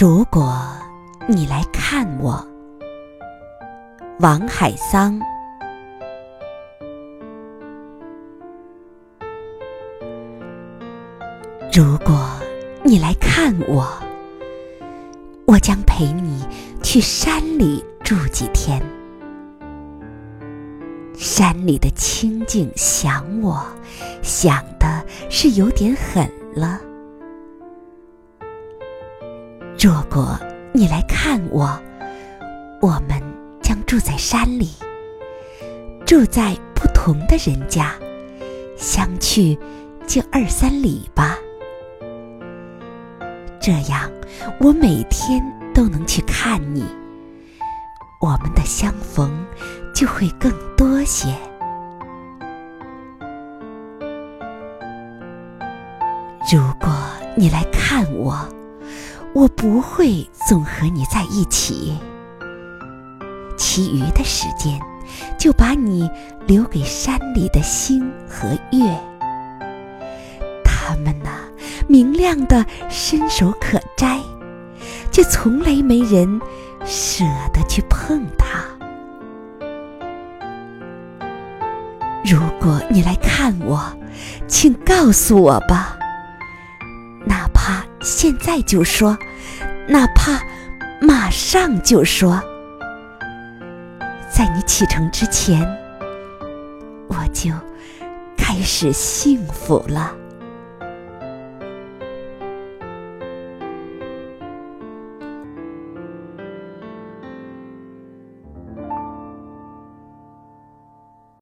如果你来看我，王海桑。如果你来看我，我将陪你去山里住几天。山里的清静想我，想的是有点狠了。如果你来看我，我们将住在山里，住在不同的人家，相去就二三里吧。这样，我每天都能去看你，我们的相逢就会更多些。如果你来看我，我不会总和你在一起，其余的时间就把你留给山里的星和月。他们呐，明亮的伸手可摘，却从来没人舍得去碰它。如果你来看我，请告诉我吧。现在就说，哪怕马上就说，在你启程之前，我就开始幸福了。